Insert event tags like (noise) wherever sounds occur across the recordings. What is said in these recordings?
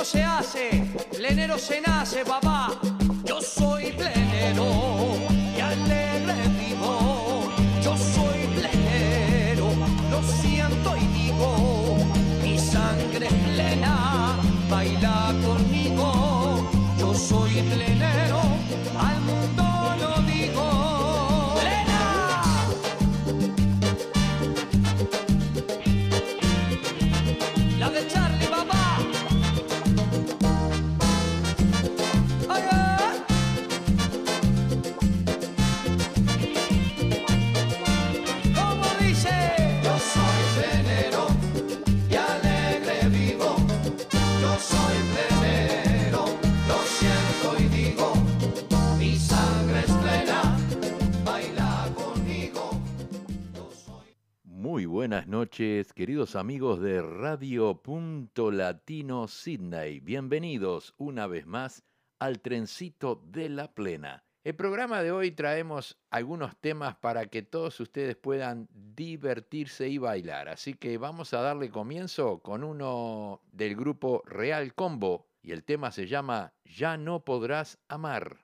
plenero se hace, plenero se nace, papá. Yo soy plenero. queridos amigos de Radio Punto Latino Sydney. Bienvenidos una vez más al Trencito de la Plena. El programa de hoy traemos algunos temas para que todos ustedes puedan divertirse y bailar. Así que vamos a darle comienzo con uno del grupo Real Combo y el tema se llama Ya no podrás amar.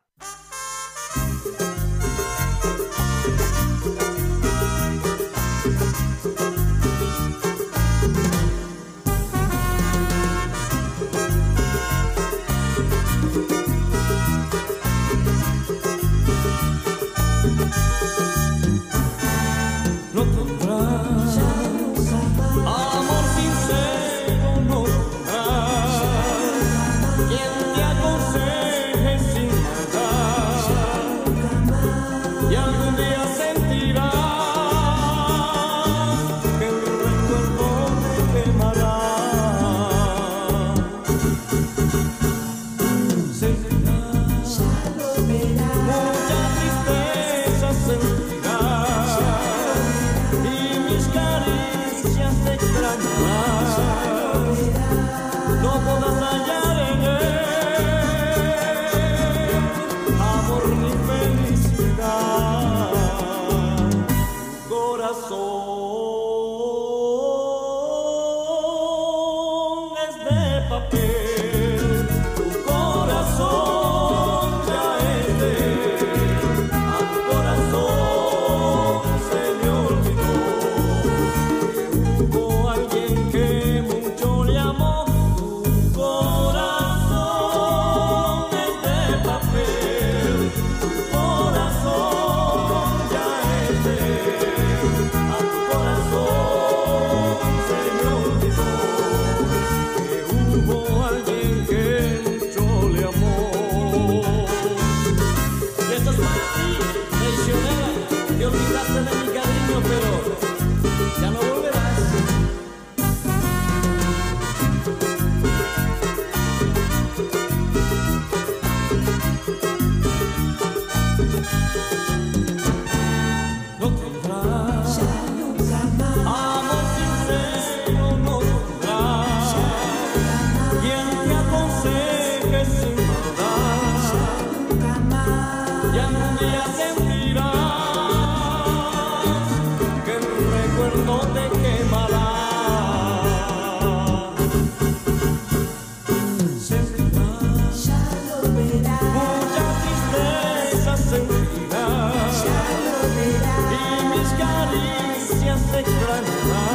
run, run.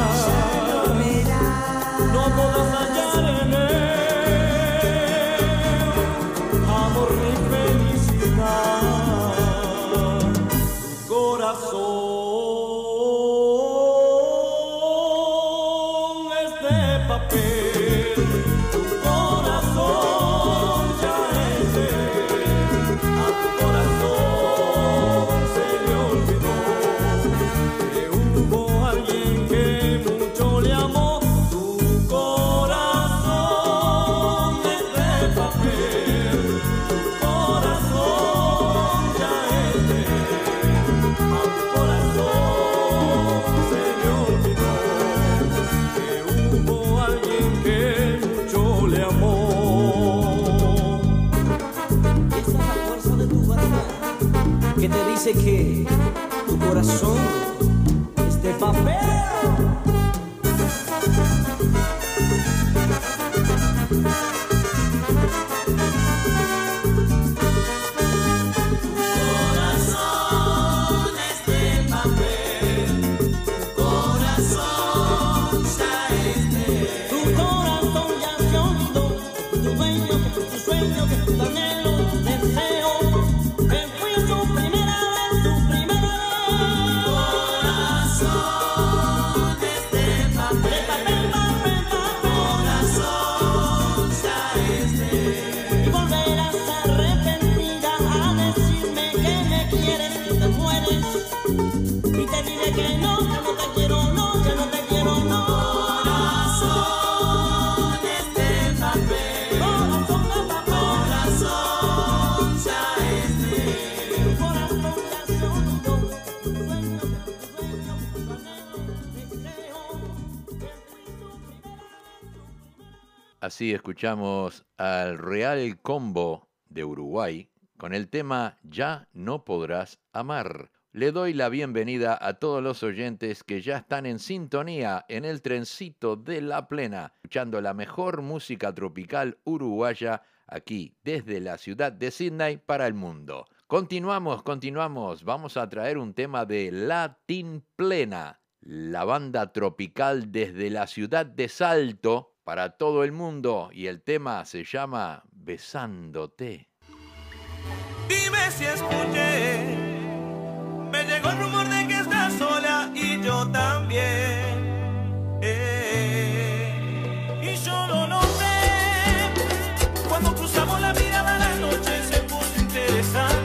sei que o coração. Así escuchamos al Real Combo de Uruguay con el tema Ya no podrás amar. Le doy la bienvenida a todos los oyentes que ya están en sintonía en el trencito de la plena, escuchando la mejor música tropical uruguaya aquí desde la ciudad de Sydney para el mundo. Continuamos, continuamos. Vamos a traer un tema de Latin Plena, la banda tropical desde la ciudad de Salto para todo el mundo y el tema se llama Besándote. Dime si escuché, me llegó el rumor de que estás sola y yo también. Eh, y yo lo nombré cuando cruzamos la mirada la noche se puso interesante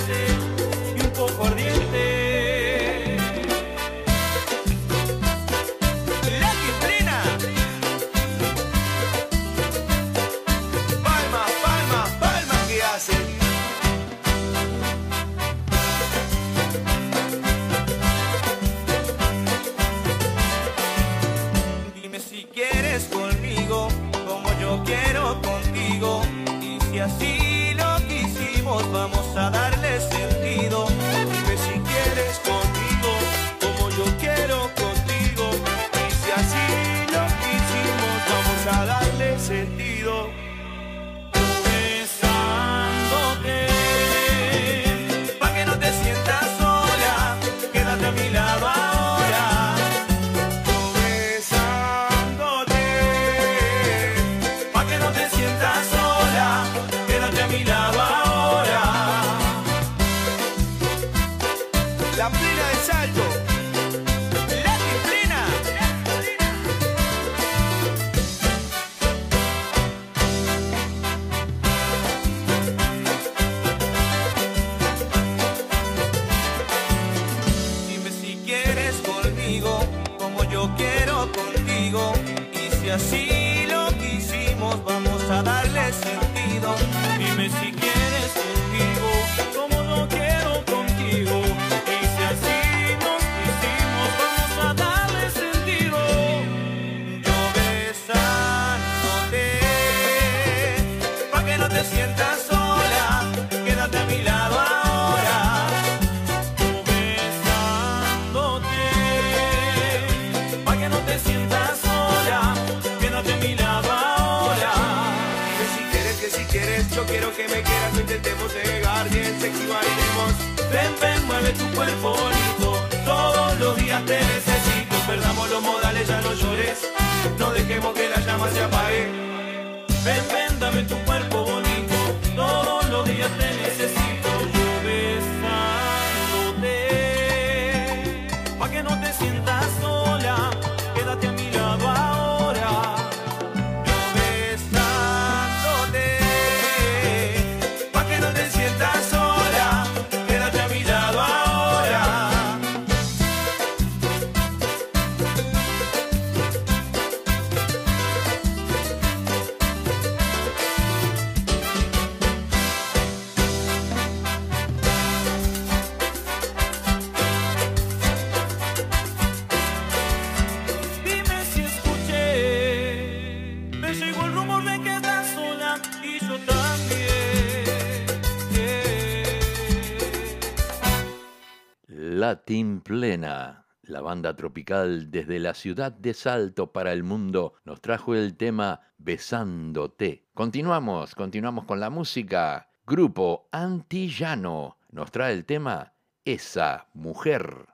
Latin Plena. La banda tropical desde la ciudad de Salto para el mundo nos trajo el tema Besándote. Continuamos, continuamos con la música. Grupo Antillano nos trae el tema Esa mujer.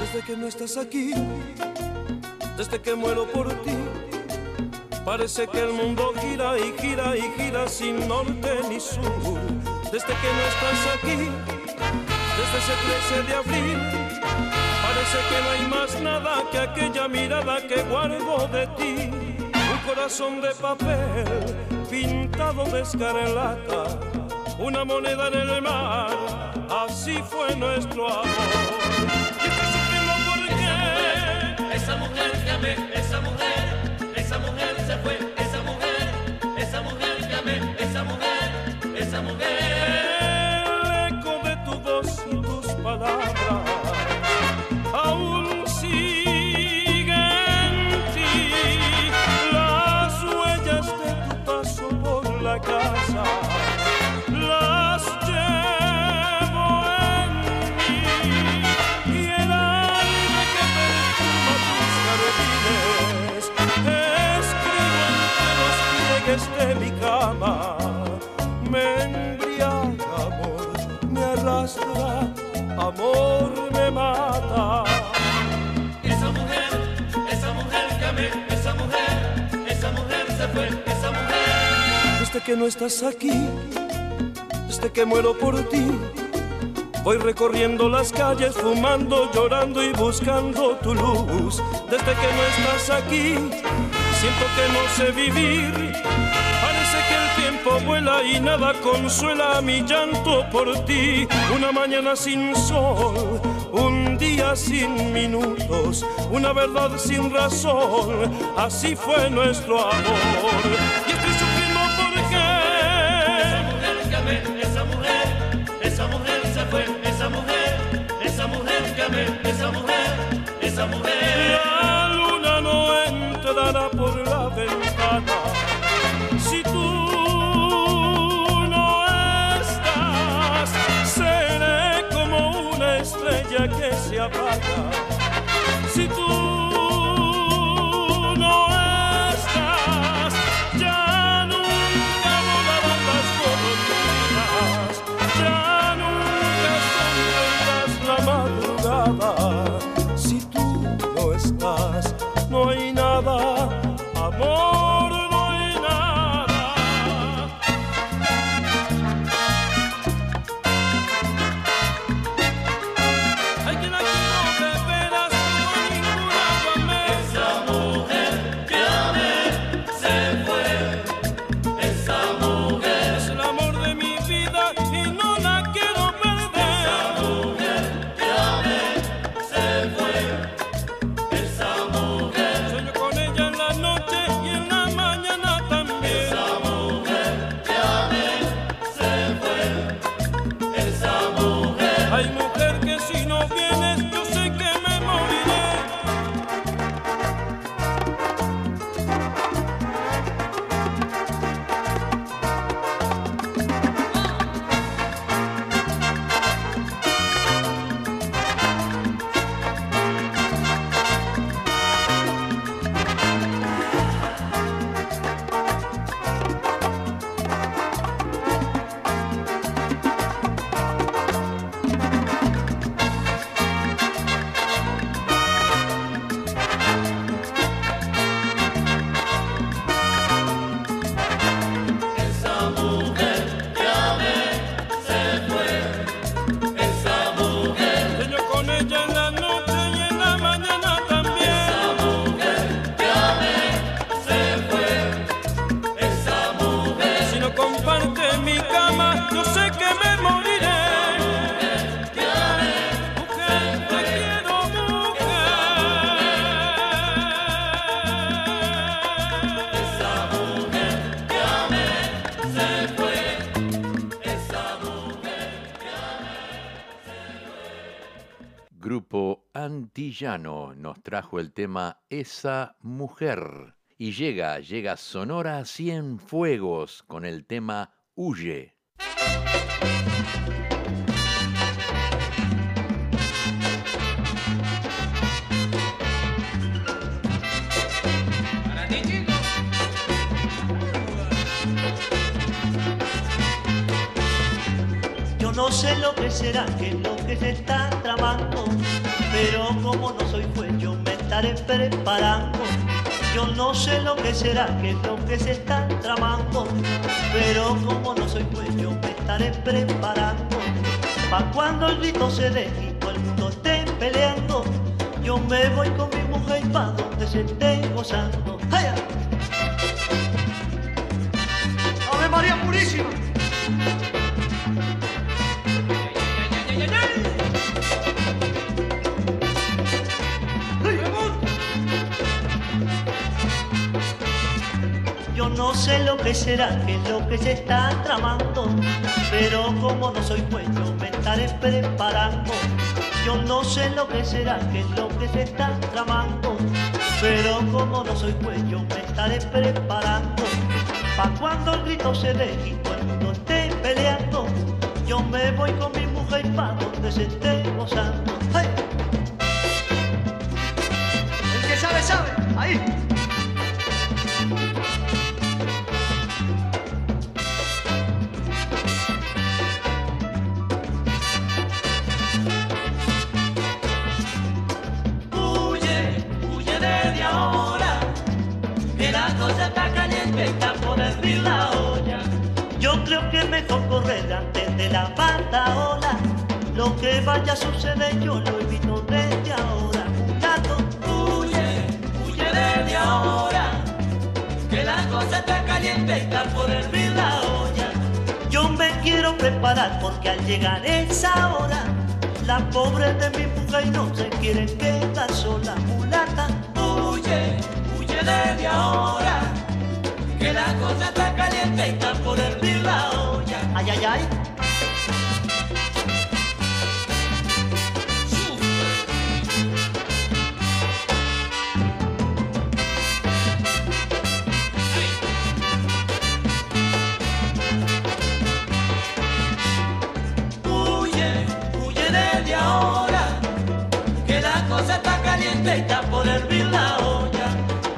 Desde que no estás aquí desde que muero por ti, parece que el mundo gira y gira y gira sin norte ni sur. Desde que no estás aquí, desde ese 13 de abril, parece que no hay más nada que aquella mirada que guardo de ti. Un corazón de papel pintado de escarlata, una moneda en el mar, así fue nuestro amor. Mujer los pliegues de mi cama me embriaga amor, me arrastra, amor me mata. Esa mujer, esa mujer que amé, esa mujer, esa mujer se fue, esa mujer. Desde que no estás aquí, desde que muero por ti, voy recorriendo las calles, fumando, llorando y buscando tu luz. Desde que no estás aquí, siento que no sé vivir. Parece que el tiempo vuela y nada consuela mi llanto por ti. Una mañana sin sol, un día sin minutos, una verdad sin razón. Así fue nuestro amor. Que Antillano nos trajo el tema Esa mujer. Y llega, llega Sonora Cienfuegos con el tema Huye. Yo no sé lo que será, que lo que se está tramando, Pero como no soy juez, yo me estaré preparando. Yo no sé lo que será, que es lo que se está tramando. Pero como no soy juez, yo me estaré preparando. Pa' cuando el grito se deje y todo el mundo esté peleando. Yo me voy con mi mujer pa' donde se esté gozando. ¡Ave María Purísima! Sé lo que será, qué es lo que se está tramando, pero como no soy juez, yo me estaré preparando. Yo no sé lo que será, qué es lo que se está tramando, pero como no soy juez, yo me estaré preparando. Pa' cuando el grito se deje y mundo esté peleando, yo me voy con mi mujer pa' donde se esté gozando. Creo que mejor correr antes de la ola. Lo que vaya a suceder yo lo evito desde ahora. Gato, Huye, huye desde ahora, que la cosa está caliente, está por hervir la olla. yo me quiero preparar porque al llegar esa hora, la pobre de mi mujer no se quiere quedar sola. Mulata, Huye, huye desde ahora, que la cosa está caliente, está por hervir. Ay, ay, ay. Huye, huye desde ahora, que la cosa está caliente, está por hervir la olla.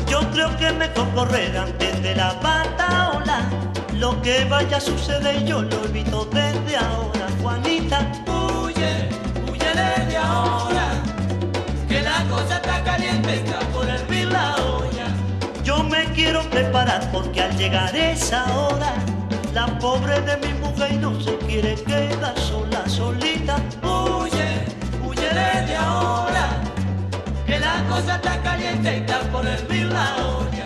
Yo creo que es mejor correr antes de la ola. Lo que vaya a suceder yo lo evito desde ahora. Juanita, Huye, huye desde ahora, que la cosa está caliente, está por hervir la olla. Yo me quiero preparar porque al llegar esa hora, la pobre de mi mujer no se quiere quedar sola, solita. Huye, huye desde ahora, que la cosa está caliente, está por hervir la olla.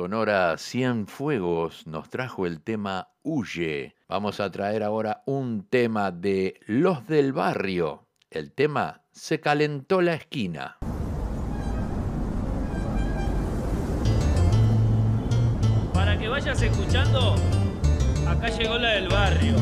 Sonora Cienfuegos nos trajo el tema Huye. Vamos a traer ahora un tema de Los del Barrio. El tema Se calentó la esquina. Para que vayas escuchando, acá llegó la del barrio.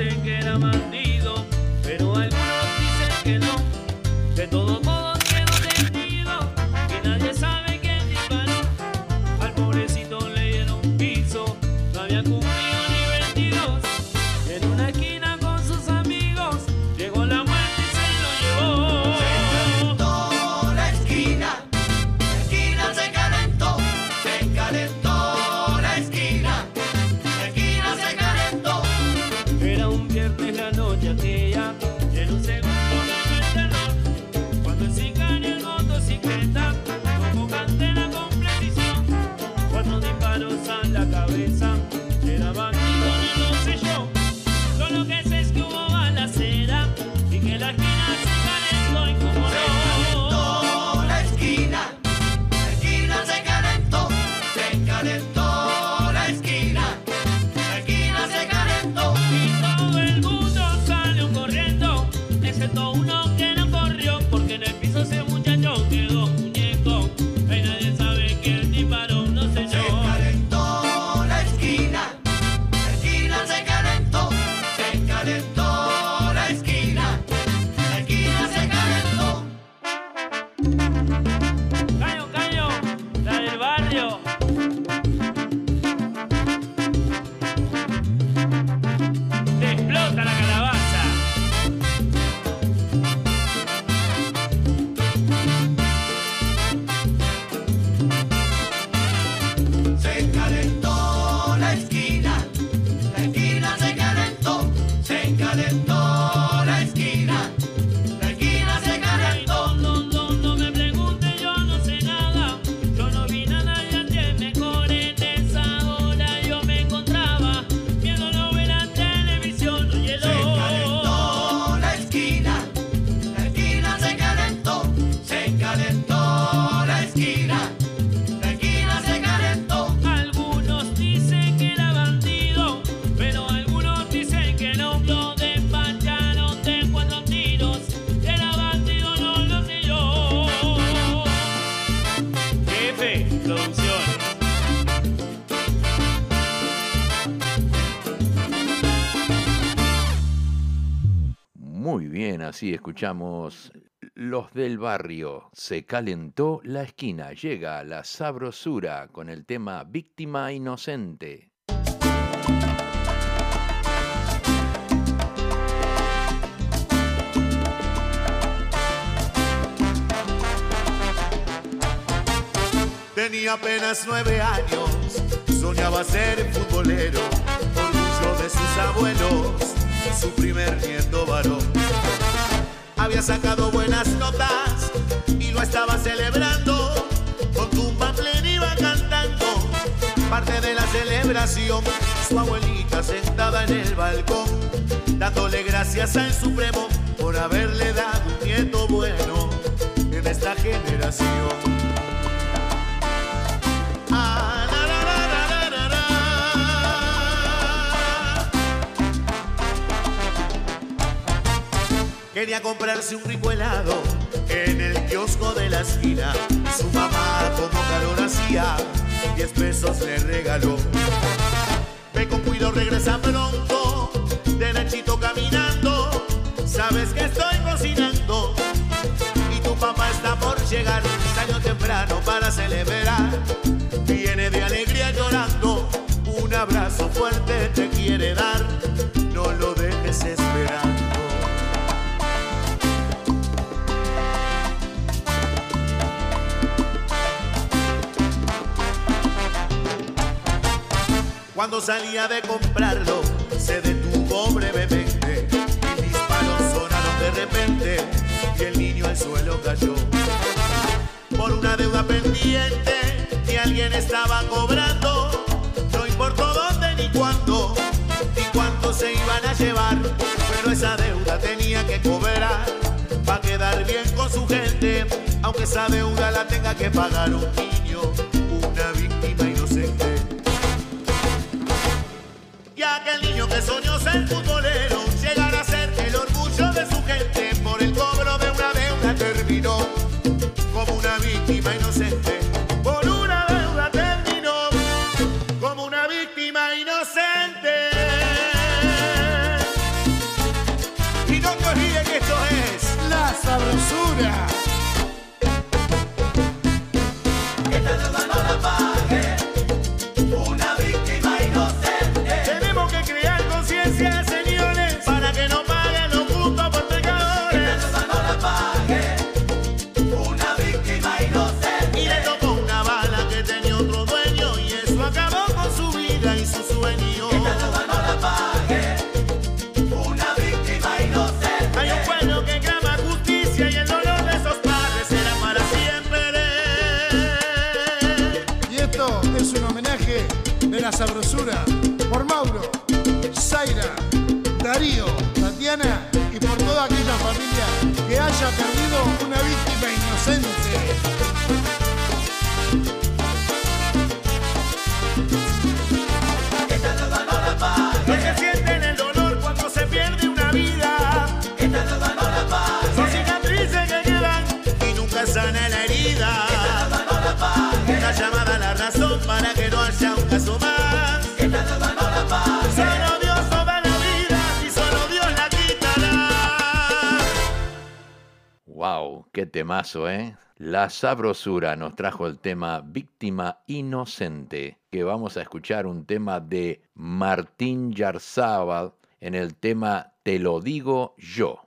Dicen que bandido, así escuchamos Los del Barrio. Se calentó la esquina. Llega la sabrosura con el tema Víctima Inocente. Tenía apenas nueve años, soñaba ser futbolero, orgullo de sus abuelos, su primer nieto varón. Había sacado buenas notas y lo estaba celebrando, con tumba plena iba cantando, parte de la celebración, su abuelita sentada en el balcón, dándole gracias al Supremo por haberle dado un nieto bueno en esta generación. Quería comprarse un rico helado en el kiosco de la esquina. Su mamá, como calor hacía, 10 pesos le regaló. Ve con cuidado, regresa pronto, Cuando salía de comprarlo, se detuvo brevemente. Mil disparos sonaron de repente y el niño al suelo cayó. Por una deuda pendiente que alguien estaba cobrando, no importó dónde ni cuándo, ni cuánto se iban a llevar, pero esa deuda tenía que cobrar para quedar bien con su gente, aunque esa deuda la tenga que pagar un niño, Ya que el niño que soñó ser futbolero llegará a ser el orgullo de su gente por el cobro de una deuda terminó como una víctima inocente. Es un homenaje de la sabrosura por Mauro, Zaira, Darío, Tatiana y por toda aquella familia que haya perdido una víctima inocente. Temazo, eh! La sabrosura nos trajo el tema Víctima Inocente, que vamos a escuchar un tema de Martín Yarzábal en el tema Te lo digo yo.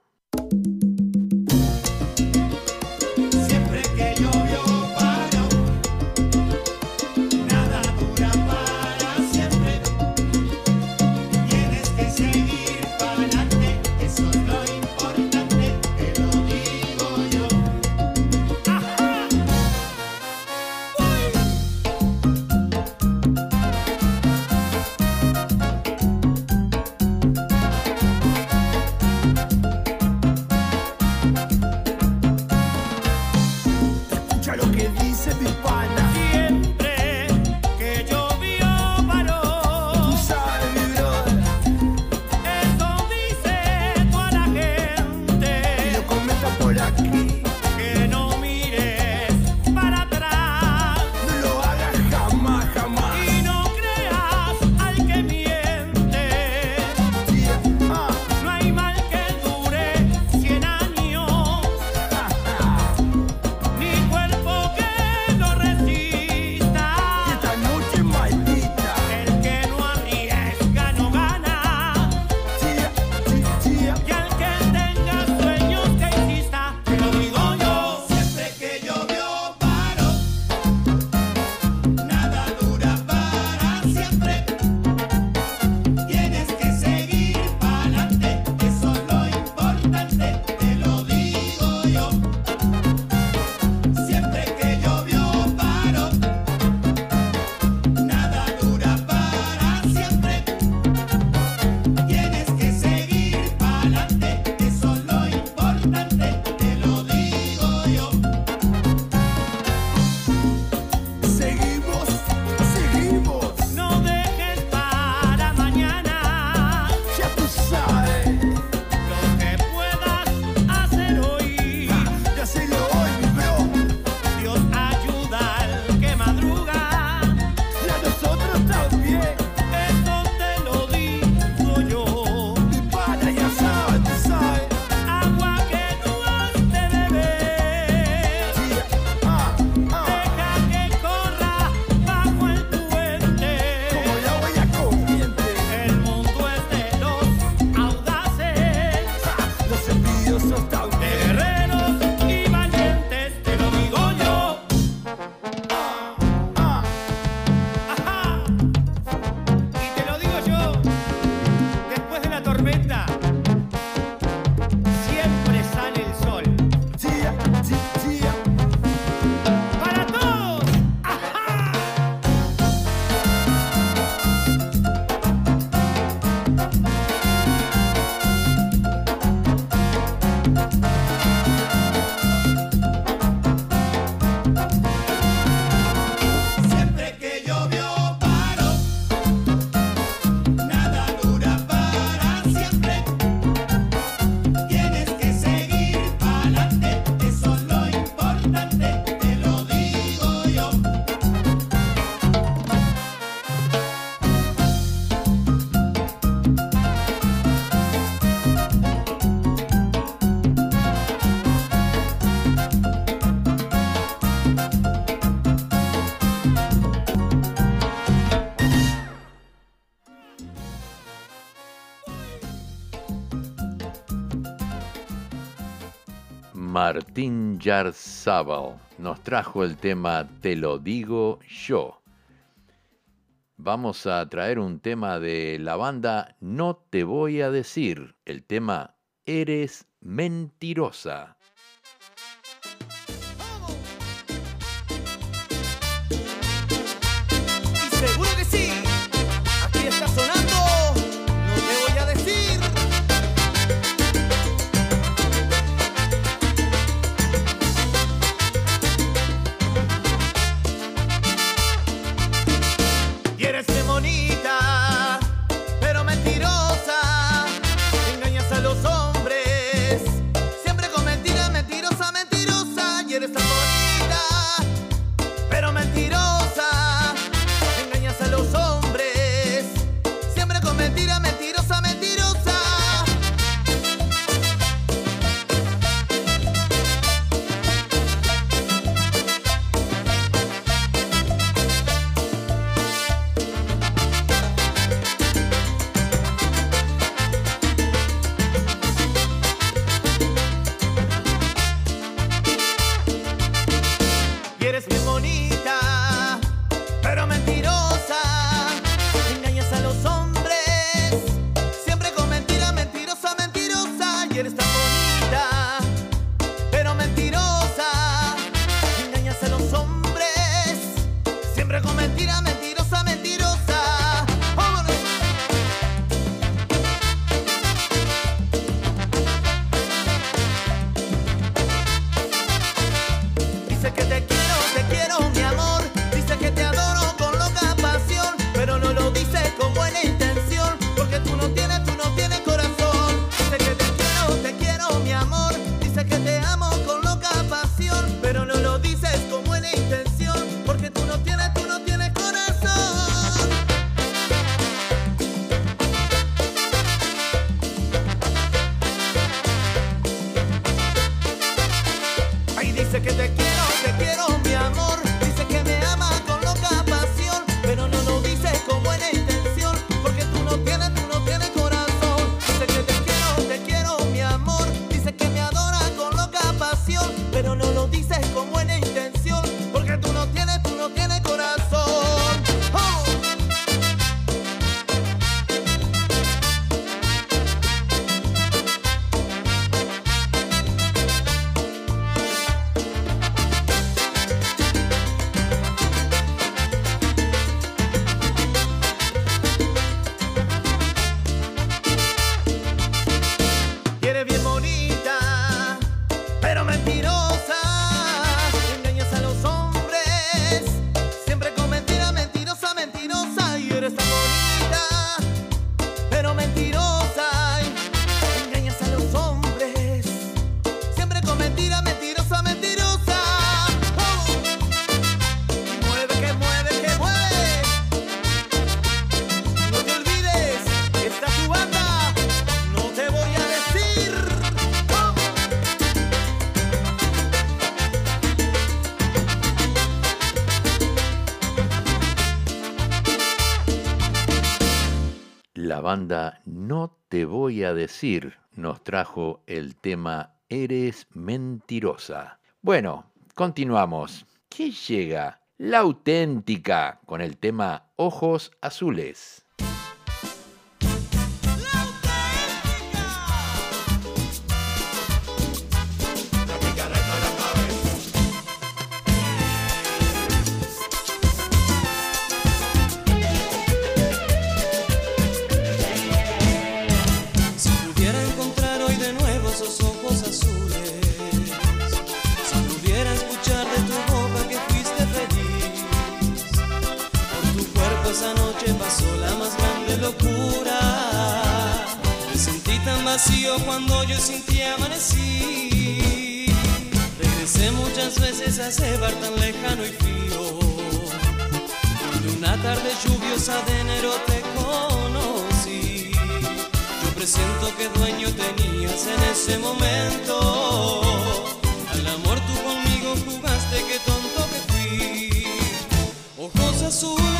Yarzábal nos trajo el tema Te lo digo yo. Vamos a traer un tema de la banda No te voy a decir, el tema Eres mentirosa. banda No Te Voy a Decir nos trajo el tema Eres Mentirosa. Bueno, continuamos. ¿Qué llega? La auténtica con el tema Ojos Azules. cuando yo sin amanecí. Regresé muchas veces a ese bar tan lejano y frío. De una tarde lluviosa de enero te conocí. Yo presiento que dueño tenías en ese momento. Al amor tú conmigo jugaste, qué tonto que fui. Ojos azules.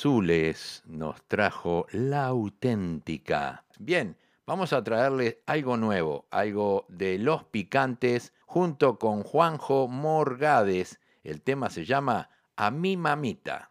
Azules nos trajo la auténtica. Bien, vamos a traerles algo nuevo, algo de Los Picantes junto con Juanjo Morgades. El tema se llama A mi mamita.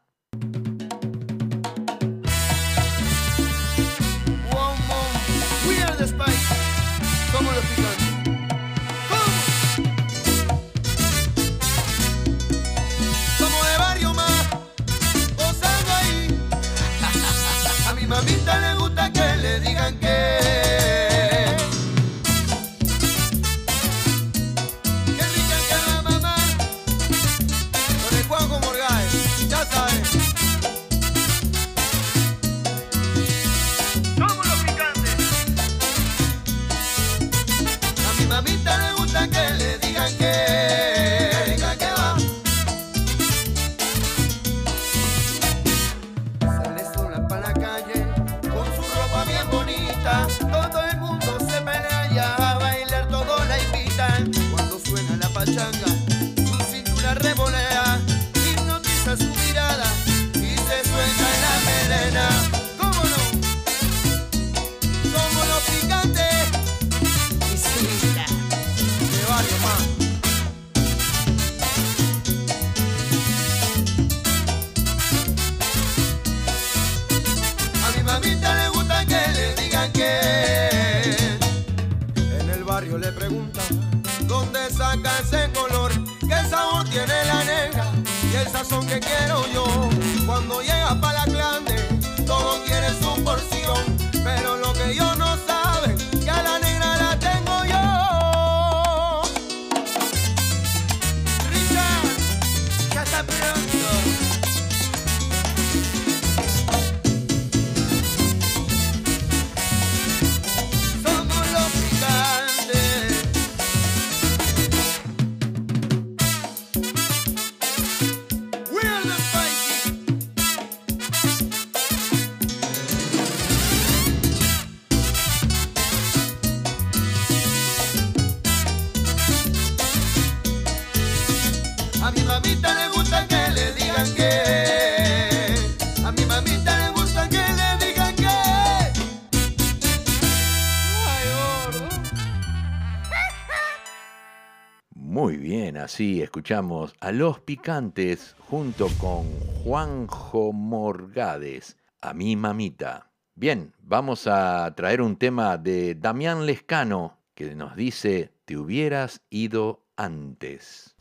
Así escuchamos a Los Picantes junto con Juanjo Morgades, a mi mamita. Bien, vamos a traer un tema de Damián Lescano que nos dice, te hubieras ido antes.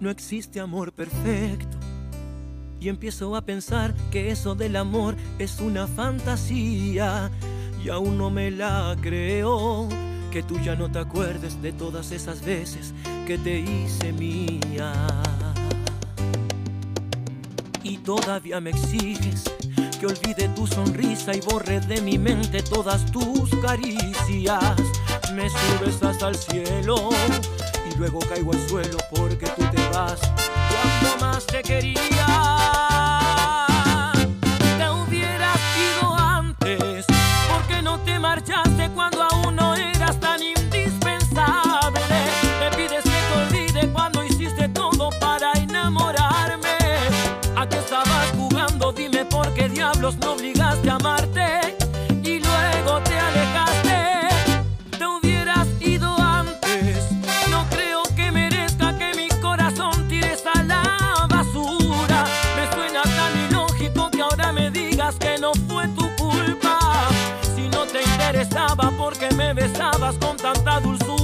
No existe amor perfecto. Y empiezo a pensar que eso del amor es una fantasía. Y aún no me la creo. Que tú ya no te acuerdes de todas esas veces que te hice mía. Y todavía me exiges que olvide tu sonrisa y borre de mi mente todas tus caricias. Me subes hasta el cielo y luego caigo al suelo porque tú te vas cuando más te quería. Marchaste cuando aún no eras tan indispensable. Me pides que te olvide cuando hiciste todo para enamorarme. ¿A qué estabas jugando? Dime por qué diablos no obligaste besabas con tanta dulzura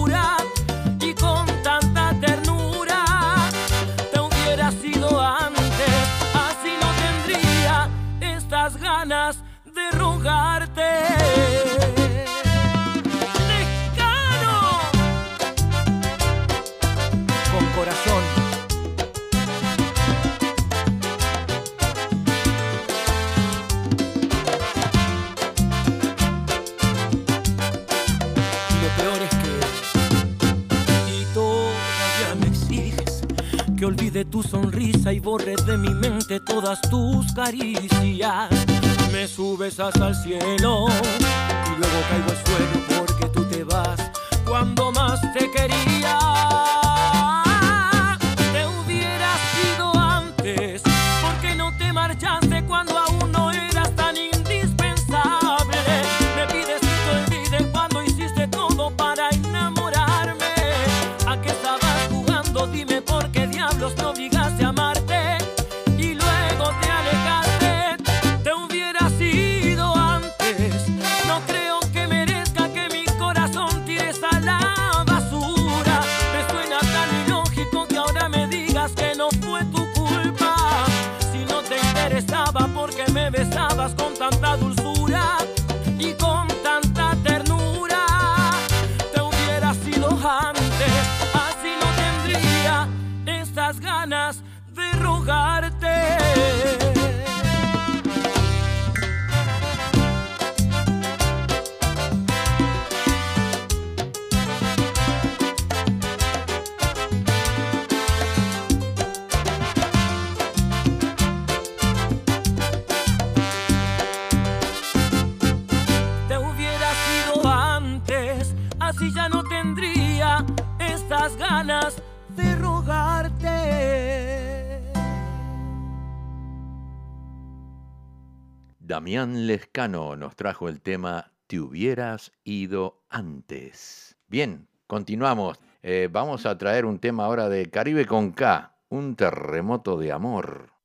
Damián Lescano nos trajo el tema Te hubieras ido antes. Bien, continuamos. Eh, vamos a traer un tema ahora de Caribe con K, un terremoto de amor.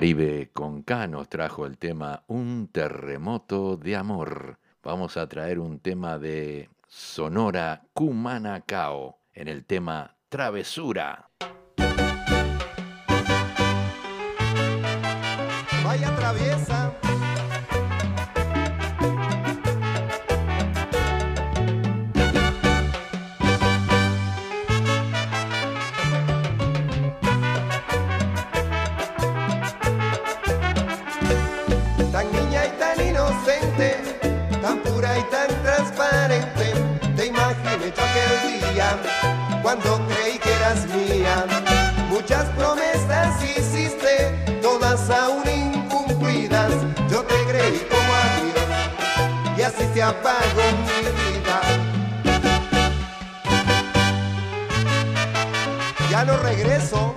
Caribe con K nos trajo el tema Un terremoto de amor. Vamos a traer un tema de Sonora Cumanacao en el tema Travesura. Vaya traviesa. Cuando creí que eras mía. Muchas promesas hiciste, todas aún incumplidas. Yo te creí como adiós y así se apagó mi vida. Ya no regreso.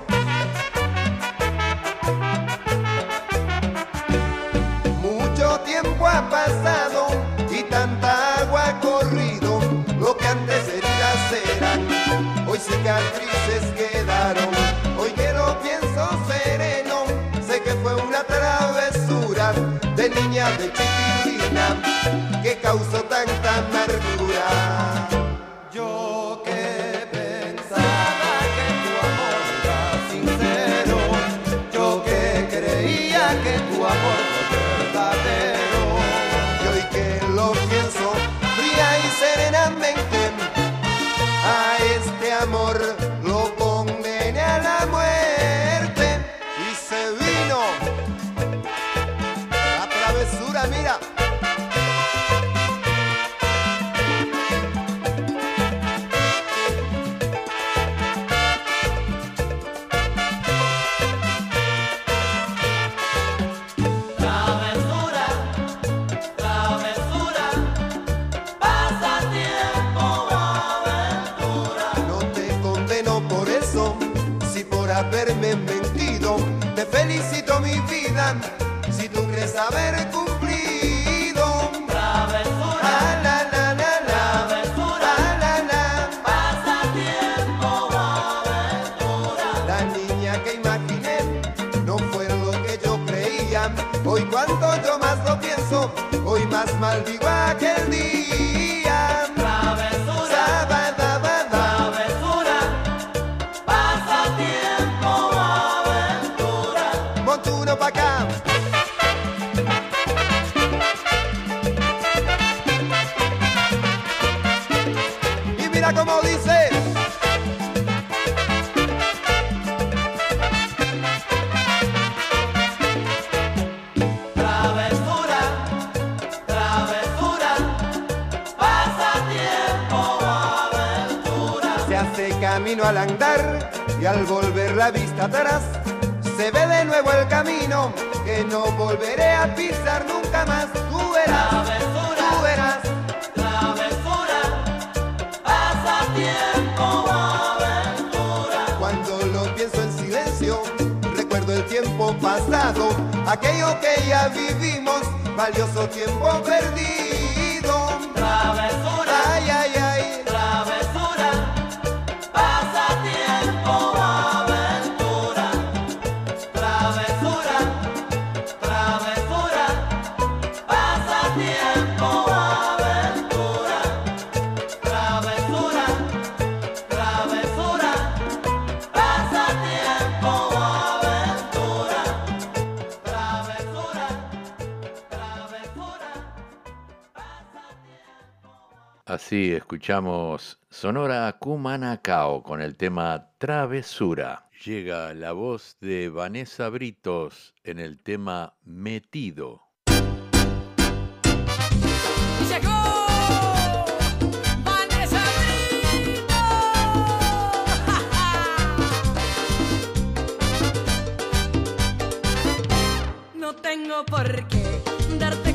Maldigo y al volver la vista atrás se ve de nuevo el camino que no volveré a pisar nunca más. Tú verás, Travesura, tú verás. travesura, pasatiempo, aventura. Cuando lo pienso en silencio, recuerdo el tiempo pasado, aquello que ya vivimos, valioso tiempo perdido. Así escuchamos Sonora Cumanacao con el tema Travesura. Llega la voz de Vanessa Britos en el tema Metido. (laughs) No tengo por qué darte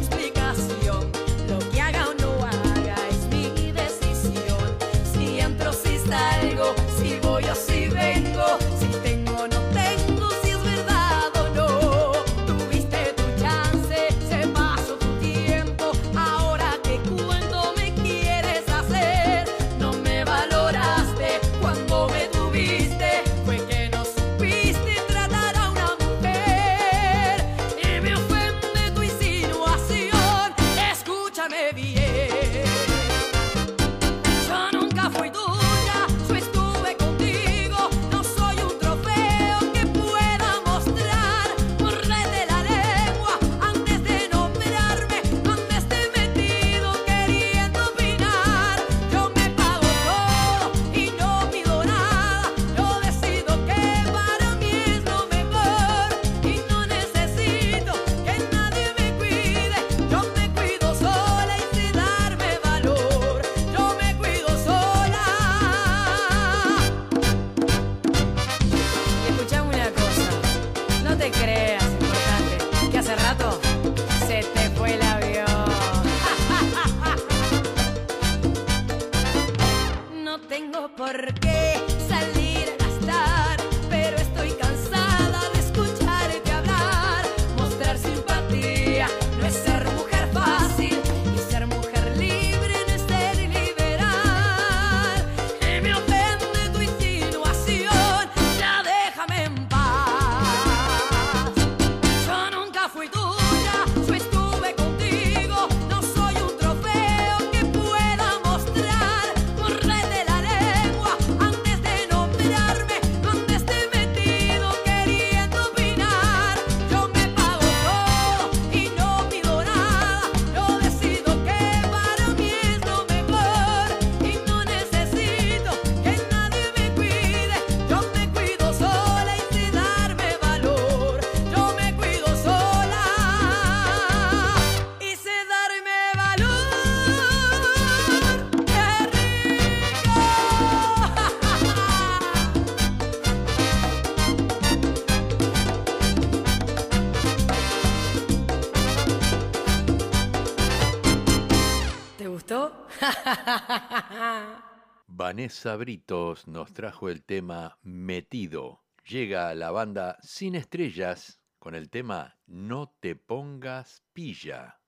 Vanessa Britos nos trajo el tema Metido. Llega la banda Sin Estrellas con el tema No te pongas pilla.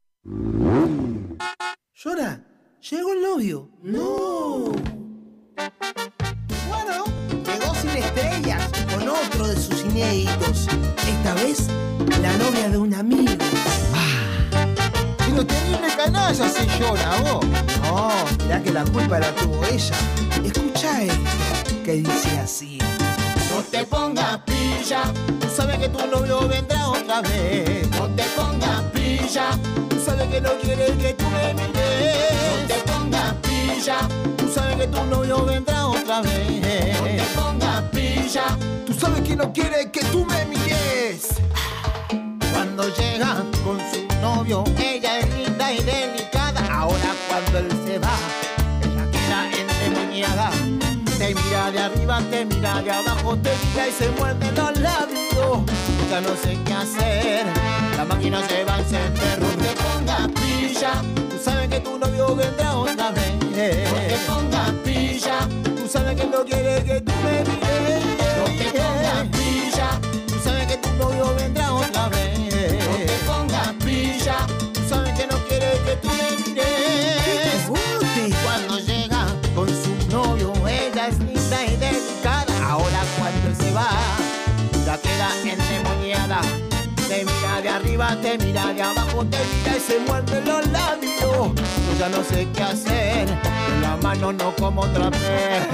Llora, llegó el novio. No. Bueno, llegó sin estrellas con otro de sus inéditos. Esta vez, la novia de un amigo. Pero terrible canalla se llora, vos. No, mirá que la culpa la tuvo ella. Escucha esto, que dice así. No te pongas pilla, tú sabes que tu novio vendrá otra vez. No te pongas pilla, tú sabes que no quiere que tú me mires. No te pongas pilla, tú sabes que tu novio vendrá otra vez. No te pongas pilla, tú sabes que no quiere que tú me mires. Cuando llega con su ella es linda y delicada. Ahora cuando él se va, ella queda endemoniada. Te mira de arriba, te mira de abajo, te mira y se muerde los labios. Ya no sé qué hacer, la máquina se va a encender. No te pongas pilla, tú sabes que tu novio vendrá otra vez. No te pongas pilla, tú sabes que no quiere que tú me mires. No te pongas pilla, tú sabes que tu novio vendrá otra vez. Te mira de abajo, te mira y se muerde los labios. Yo ya no sé qué hacer, con la mano no como otra vez.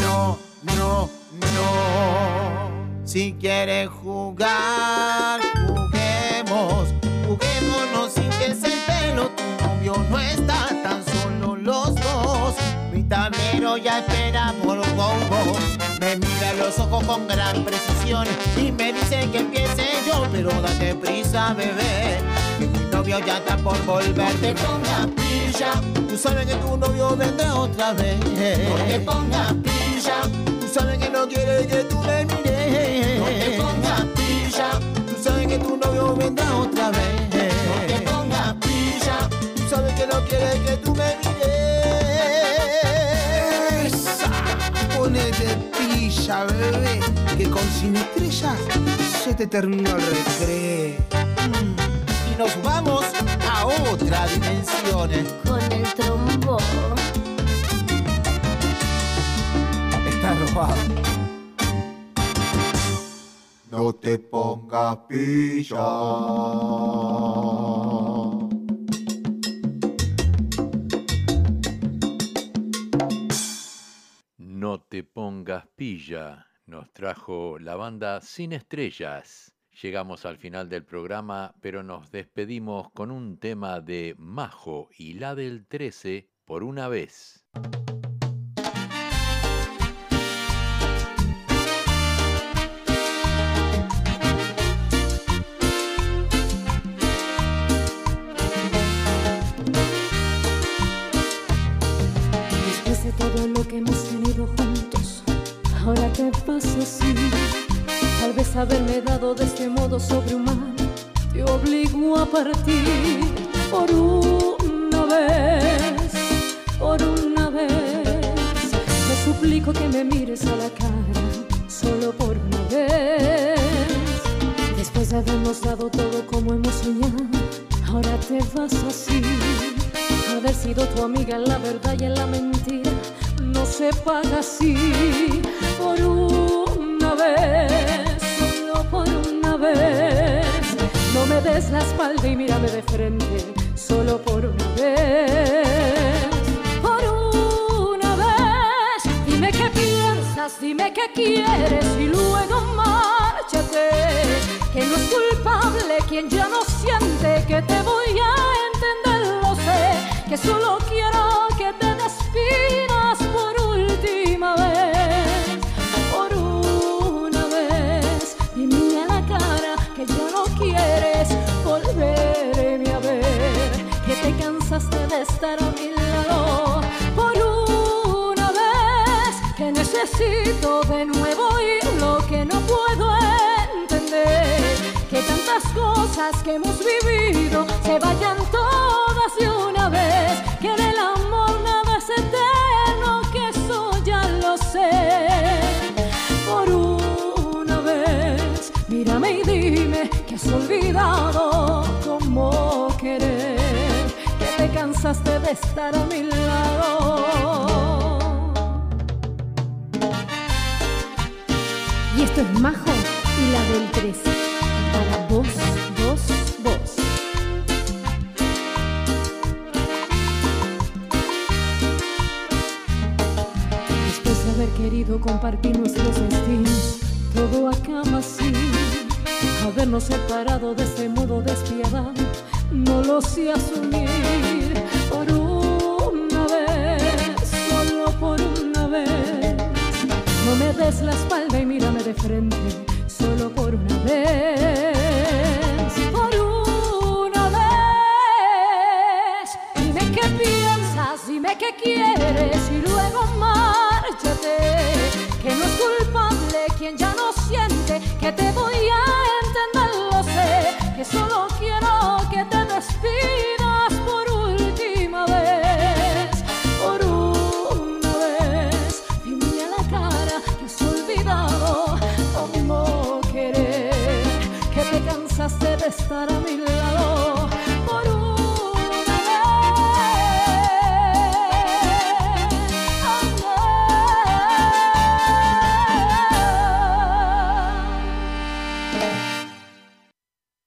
No, no, no. Si quieres jugar, juguemos. Juguémonos sin que se el pelo. Tu novio no está tan solo los dos. Mi tablero ya espera por vos. Los ojos con gran precisión y me dice que empiece yo, pero date prisa, bebé. Que mi novio ya está por volver. No te pongas pilla, tú sabes que tu novio vendrá otra vez. No te pongas pilla, tú sabes que no quiere que tú me mires. No te pongas pilla, tú sabes que tu novio vendrá otra vez. No te pongas pilla, tú sabes que no quiere que tú pilla, bebé, que con sin estrellas se te terminó el recreo. Y nos vamos a otra dimensión. Con el trombón. Está robado. No te pongas pilla. Te pongas pilla, nos trajo la banda Sin Estrellas. Llegamos al final del programa, pero nos despedimos con un tema de Majo y la del 13 por una vez. Haberme dado de este modo sobrehumano te obligo a partir por una vez, por una vez. Te suplico que me mires a la cara solo por una vez. Después de habernos dado todo como hemos soñado, ahora te vas así. Haber sido tu amiga en la verdad y en la mentira no se paga así. Por una vez, por una vez. No me des la espalda y mírame de frente, solo por una vez. Por una vez, dime qué piensas, dime qué quieres y luego márchate. Que no es culpable quien ya no siente que te voy a entender, lo sé. Que solo quiero te cansaste de estar a. Por una vez, que necesito de nuevo oír lo que no puedo entender. Que tantas cosas que hemos vivido se vayan todas de una vez. Que en el amor nada es eterno, que eso ya lo sé. Por una vez, mírame y dime que has olvidado querer. Que te cansaste de estar a mi lado. Y esto es Majo y la del 3. Para vos, vos, vos. Después de haber querido compartir nuestros destinos, todo acaba así. Habernos separado de este modo despiadado, no lo sé asumir. La espalda y mírame de frente, solo por una vez.